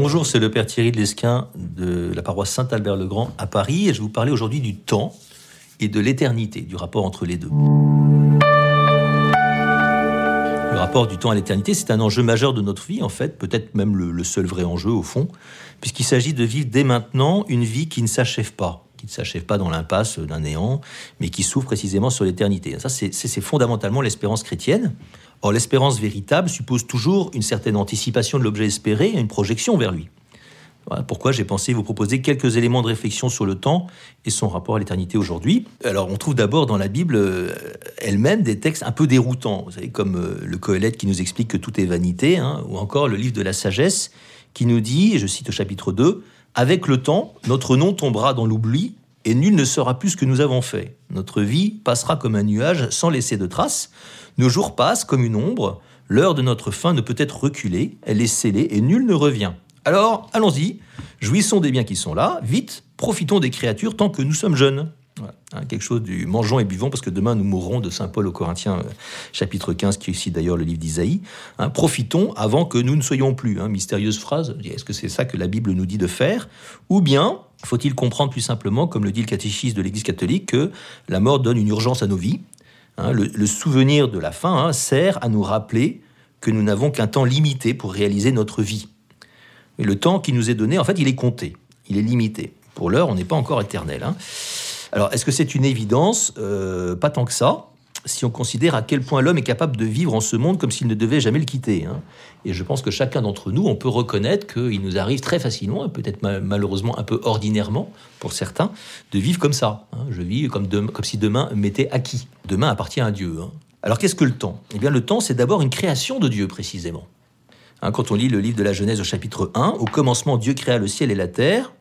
Bonjour, c'est le Père Thierry de Lesquin de la paroisse Saint-Albert-le-Grand à Paris et je vous parler aujourd'hui du temps et de l'éternité, du rapport entre les deux. Le rapport du temps à l'éternité, c'est un enjeu majeur de notre vie, en fait, peut-être même le seul vrai enjeu au fond, puisqu'il s'agit de vivre dès maintenant une vie qui ne s'achève pas, qui ne s'achève pas dans l'impasse d'un néant, mais qui s'ouvre précisément sur l'éternité. Ça, c'est fondamentalement l'espérance chrétienne. Or, l'espérance véritable suppose toujours une certaine anticipation de l'objet espéré et une projection vers lui. Voilà pourquoi j'ai pensé vous proposer quelques éléments de réflexion sur le temps et son rapport à l'éternité aujourd'hui. Alors, on trouve d'abord dans la Bible euh, elle-même des textes un peu déroutants, vous savez, comme euh, le Coëlette qui nous explique que tout est vanité, hein, ou encore le livre de la sagesse qui nous dit, je cite au chapitre 2, Avec le temps, notre nom tombera dans l'oubli et nul ne saura plus ce que nous avons fait. Notre vie passera comme un nuage sans laisser de traces. Nos jours passent comme une ombre. L'heure de notre fin ne peut être reculée. Elle est scellée et nul ne revient. Alors, allons-y, jouissons des biens qui sont là, vite, profitons des créatures tant que nous sommes jeunes. Hein, quelque chose du mangeons et buvons parce que demain nous mourrons de Saint Paul aux Corinthiens, euh, chapitre 15, qui est ici d'ailleurs le livre d'Isaïe. Hein, profitons avant que nous ne soyons plus. Hein, mystérieuse phrase, est-ce que c'est ça que la Bible nous dit de faire? Ou bien, faut-il comprendre plus simplement, comme le dit le catéchisme de l'Église catholique, que la mort donne une urgence à nos vies le, le, souvenir de la fin sert à nous rappeler que nous n'avons qu'un temps limité pour réaliser notre vie. Et le temps qui nous est donné, en fait, il est compté, il est limité. Pour l'heure, on n'est pas encore éternel. Alors, est-ce que c'est une évidence? Euh, Pas tant que ça, si on considère à quel point l'homme est capable de vivre en ce monde comme s'il ne devait jamais le quitter. Hein. Et je pense que chacun d'entre nous, on peut reconnaître qu'il nous arrive très facilement, peut-être malheureusement un peu ordinairement pour certains, de vivre comme ça. Hein. Je vis comme, comme si demain m'était acquis. Demain appartient à Dieu. Hein. Alors qu'est-ce que le temps? Eh bien le temps, c'est d'abord une création de Dieu précisément. quand on lit le livre de la Genèse au chapitre 1, au commencement Dieu créa le ciel et la terre,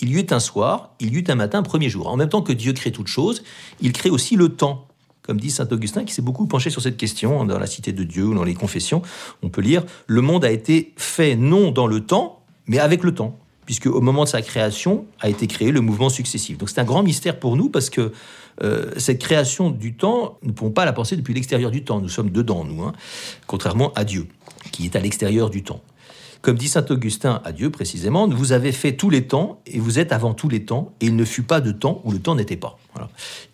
il y eut un soir, il y eut un matin, premier jour. En même temps que Dieu crée toute chose, il crée aussi le temps. Comme dit saint Augustin, qui s'est beaucoup penché sur cette question dans la Cité de Dieu ou dans les Confessions, on peut lire Le monde a été fait non dans le temps, mais avec le temps, puisque au moment de sa création a été créé le mouvement successif. Donc c'est un grand mystère pour nous parce que euh, cette création du temps, nous ne pouvons pas la penser depuis l'extérieur du temps. Nous sommes dedans, nous, hein, contrairement à Dieu, qui est à l'extérieur du temps. Comme dit saint Augustin à Dieu précisément, vous avez fait tous les temps et vous êtes avant tous les temps, et il ne fut pas de temps où le temps n'était pas.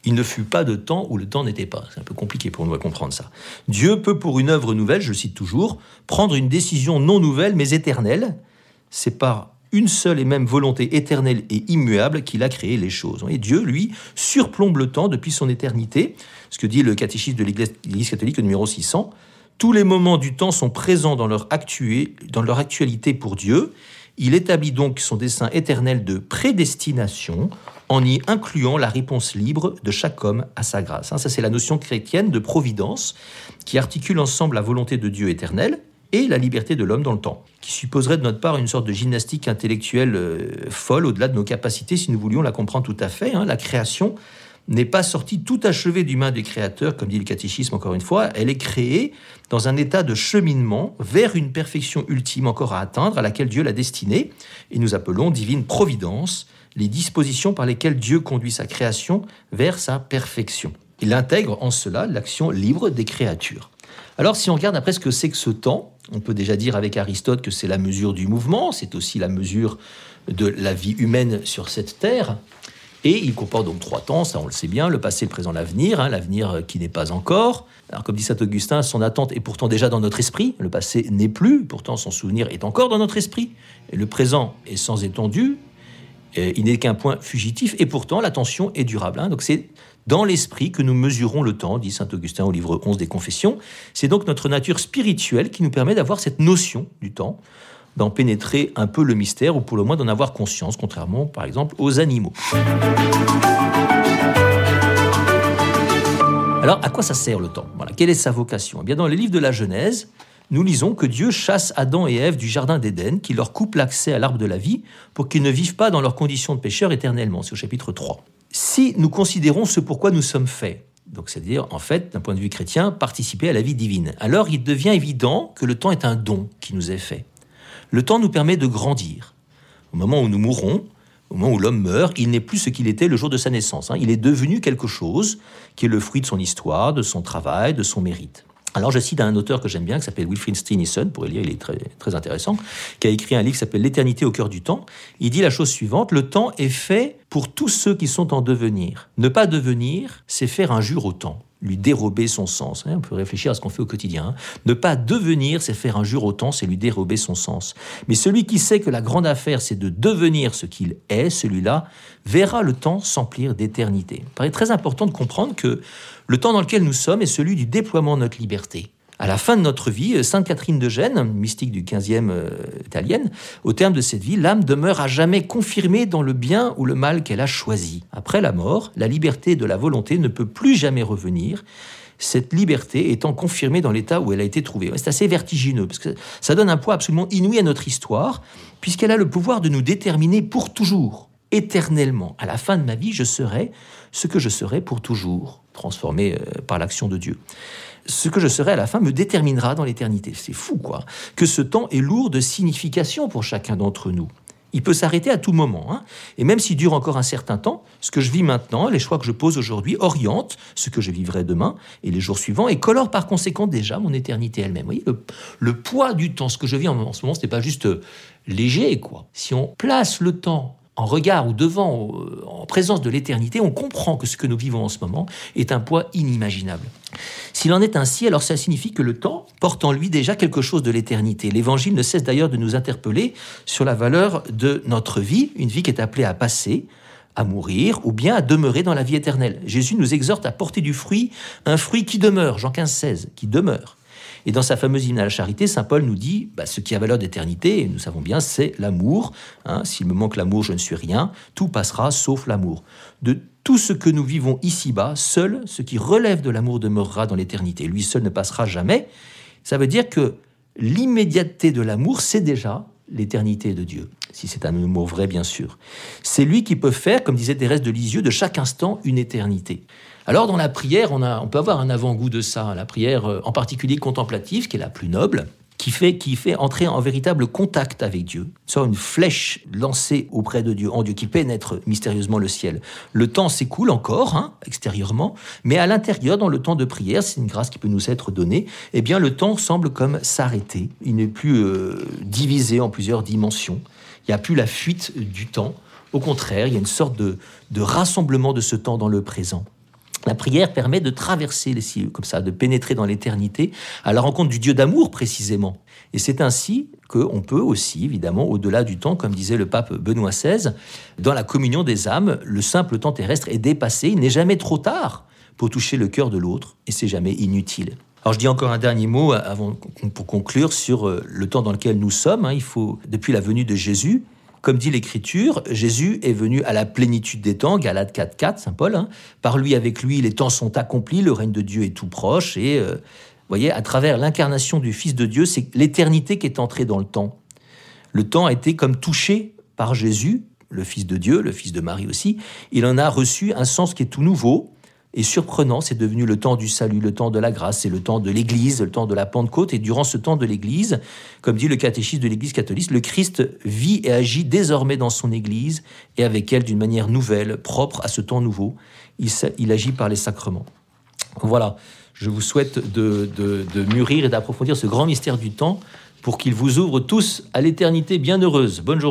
Il ne fut pas de temps où le temps n'était pas. C'est un peu compliqué pour nous à comprendre ça. Dieu peut pour une œuvre nouvelle, je cite toujours, prendre une décision non nouvelle mais éternelle. C'est par une seule et même volonté éternelle et immuable qu'il a créé les choses. Et Dieu, lui, surplombe le temps depuis son éternité, ce que dit le catéchisme de l'Église catholique numéro 600. Tous les moments du temps sont présents dans leur, dans leur actualité pour Dieu. Il établit donc son dessein éternel de prédestination en y incluant la réponse libre de chaque homme à sa grâce. Ça, c'est la notion chrétienne de providence qui articule ensemble la volonté de Dieu éternel et la liberté de l'homme dans le temps, qui supposerait de notre part une sorte de gymnastique intellectuelle euh, folle au-delà de nos capacités si nous voulions la comprendre tout à fait. Hein. La création n'est pas sortie tout achevée du main du Créateur, comme dit le catéchisme encore une fois, elle est créée dans un état de cheminement vers une perfection ultime encore à atteindre, à laquelle Dieu l'a destinée, et nous appelons divine providence les dispositions par lesquelles Dieu conduit sa création vers sa perfection. Il intègre en cela l'action libre des créatures. Alors si on regarde après ce que c'est que ce temps, on peut déjà dire avec Aristote que c'est la mesure du mouvement, c'est aussi la mesure de la vie humaine sur cette terre. Et il comporte donc trois temps, ça on le sait bien, le passé, le présent, l'avenir, hein, l'avenir qui n'est pas encore. Alors comme dit saint Augustin, son attente est pourtant déjà dans notre esprit, le passé n'est plus, pourtant son souvenir est encore dans notre esprit, le présent est sans étendue, il n'est qu'un point fugitif, et pourtant l'attention est durable. Hein. Donc c'est dans l'esprit que nous mesurons le temps, dit saint Augustin au livre 11 des Confessions. C'est donc notre nature spirituelle qui nous permet d'avoir cette notion du temps d'en pénétrer un peu le mystère, ou pour le moins d'en avoir conscience, contrairement par exemple aux animaux. Alors, à quoi ça sert le temps? Voilà. Quelle est sa vocation? Eh bien, Dans le livre de la Genèse, nous lisons que Dieu chasse Adam et Ève du jardin d'Éden, qui leur coupe l'accès à l'arbre de la vie pour qu'ils ne vivent pas dans leurs conditions de pécheurs éternellement. C'est au chapitre 3. Si nous considérons ce pourquoi nous sommes faits, donc c'est-à-dire, en fait, d'un point de vue chrétien, participer à la vie divine, alors il devient évident que le temps est un don qui nous est fait. Le temps nous permet de grandir. Au moment où nous mourrons, au moment où l'homme meurt, il n'est plus ce qu'il était le jour de sa naissance. Hein. Il est devenu quelque chose qui est le fruit de son histoire, de son travail, de son mérite. Alors je cite un auteur que j'aime bien, qui s'appelle Wilfried Steenison, pour lire, il est très, très intéressant, qui a écrit un livre qui s'appelle L'éternité au cœur du temps. Il dit la chose suivante, le temps est fait pour tous ceux qui sont en devenir. Ne pas devenir, c'est faire injure au temps lui dérober son sens. Hein, on peut réfléchir à ce qu'on fait au quotidien. Hein. Ne pas devenir, c'est faire injure au temps, c'est lui dérober son sens. Mais celui qui sait que la grande affaire, c'est de devenir ce qu'il est, celui-là, verra le temps s'emplir d'éternité. Il paraît très important de comprendre que le temps dans lequel nous sommes est celui du déploiement de notre liberté. À la fin de notre vie, euh, Sainte Catherine de Gênes, mystique du 15e euh, italienne, au terme de cette vie, l'âme demeure à jamais confirmée dans le bien ou le mal qu'elle a choisi. Après la mort, la liberté de la volonté ne peut plus jamais revenir cette liberté étant confirmée dans l'état où elle a été trouvée. C'est assez vertigineux, parce que ça donne un poids absolument inouï à notre histoire, puisqu'elle a le pouvoir de nous déterminer pour toujours, éternellement. À la fin de ma vie, je serai ce que je serai pour toujours, transformé euh, par l'action de Dieu ce que je serai à la fin me déterminera dans l'éternité. C'est fou, quoi. Que ce temps est lourd de signification pour chacun d'entre nous. Il peut s'arrêter à tout moment. Hein. Et même s'il dure encore un certain temps, ce que je vis maintenant, les choix que je pose aujourd'hui, orientent ce que je vivrai demain et les jours suivants et colorent par conséquent déjà mon éternité elle-même. Vous voyez, le, poids du temps, ce que je vis en, ce moment, ce n'est pas juste euh, léger, quoi. Si on place le temps en regard ou devant, euh, en présence de l'éternité, on comprend que ce que nous vivons en ce moment est un poids inimaginable. S'il en est ainsi, alors ça signifie que le temps porte en lui déjà quelque chose de l'éternité. L'Évangile ne cesse d'ailleurs de nous interpeller sur la valeur de notre vie, une vie qui est appelée à passer, à mourir ou bien à demeurer dans la vie éternelle. Jésus nous exhorte à porter du fruit, un fruit qui demeure, Jean 15, 16, qui demeure. Et dans sa fameuse hymne à la charité, Saint Paul nous dit bah, ce qui a valeur d'éternité, et nous savons bien, c'est l'amour. Hein. S'il me manque l'amour, je ne suis rien. Tout passera sauf l'amour. De tout ce que nous vivons ici-bas, seul ce qui relève de l'amour demeurera dans l'éternité. Lui seul ne passera jamais. Ça veut dire que l'immédiateté de l'amour, c'est déjà l'éternité de Dieu, si c'est un mot vrai bien sûr. C'est lui qui peut faire, comme disait Thérèse de Lisieux, de chaque instant une éternité. Alors dans la prière, on, peut avoir un avant-goût de ça, la prière euh, en particulier contemplative, qui est la plus noble, qui fait, qui fait entrer en véritable contact avec Dieu, soit une flèche lancée auprès de Dieu, en Dieu, qui pénètre mystérieusement le ciel. Le temps s'écoule encore, hein, extérieurement, mais à l'intérieur, dans le temps de prière, c'est une grâce qui peut nous être donnée, eh bien le temps semble comme s'arrêter. Il n'est plus euh, divisé en plusieurs dimensions. Il n'y a plus la fuite du temps. Au contraire, il y a une sorte de rassemblement de ce temps dans le présent. La prière permet de traverser les cieux, comme ça, de pénétrer dans l'éternité, à la rencontre du Dieu d'amour précisément. Et c'est ainsi qu'on peut aussi, évidemment, au-delà du temps, comme disait le pape Benoît XVI, dans la communion des âmes, le simple temps terrestre est dépassé, il n'est jamais trop tard pour toucher le cœur de l'autre, et c'est jamais inutile. Alors je dis encore un dernier mot avant, pour conclure sur euh, le temps dans lequel nous sommes. Hein. Il faut, depuis la venue de Jésus, comme dit l'Écriture, Jésus est venu à la plénitude des temps, Galates 4, 4, Saint Paul. Hein. Par lui, avec lui, les temps sont accomplis, le règne de Dieu est tout proche. Et euh, vous voyez, à travers l'incarnation du Fils de Dieu, c'est l'éternité qui est entrée dans le temps. Le temps a été comme touché par Jésus, le Fils de Dieu, le Fils de Marie aussi. Il en a reçu un sens qui est tout nouveau et surprenant. C'est devenu le temps du salut, le temps de la grâce, c'est le temps de l'Église, le temps de la Pentecôte. Et durant ce temps de l'Église, comme dit le catéchisme de l'Église catholique, le Christ vit et agit désormais dans son Église et avec elle d'une manière nouvelle, propre à ce temps nouveau. Il, agit par les sacrements. Voilà, je vous souhaite de, de mûrir et d'approfondir ce grand mystère du temps pour qu'il vous ouvre tous à l'éternité bienheureuse. Bonne journée.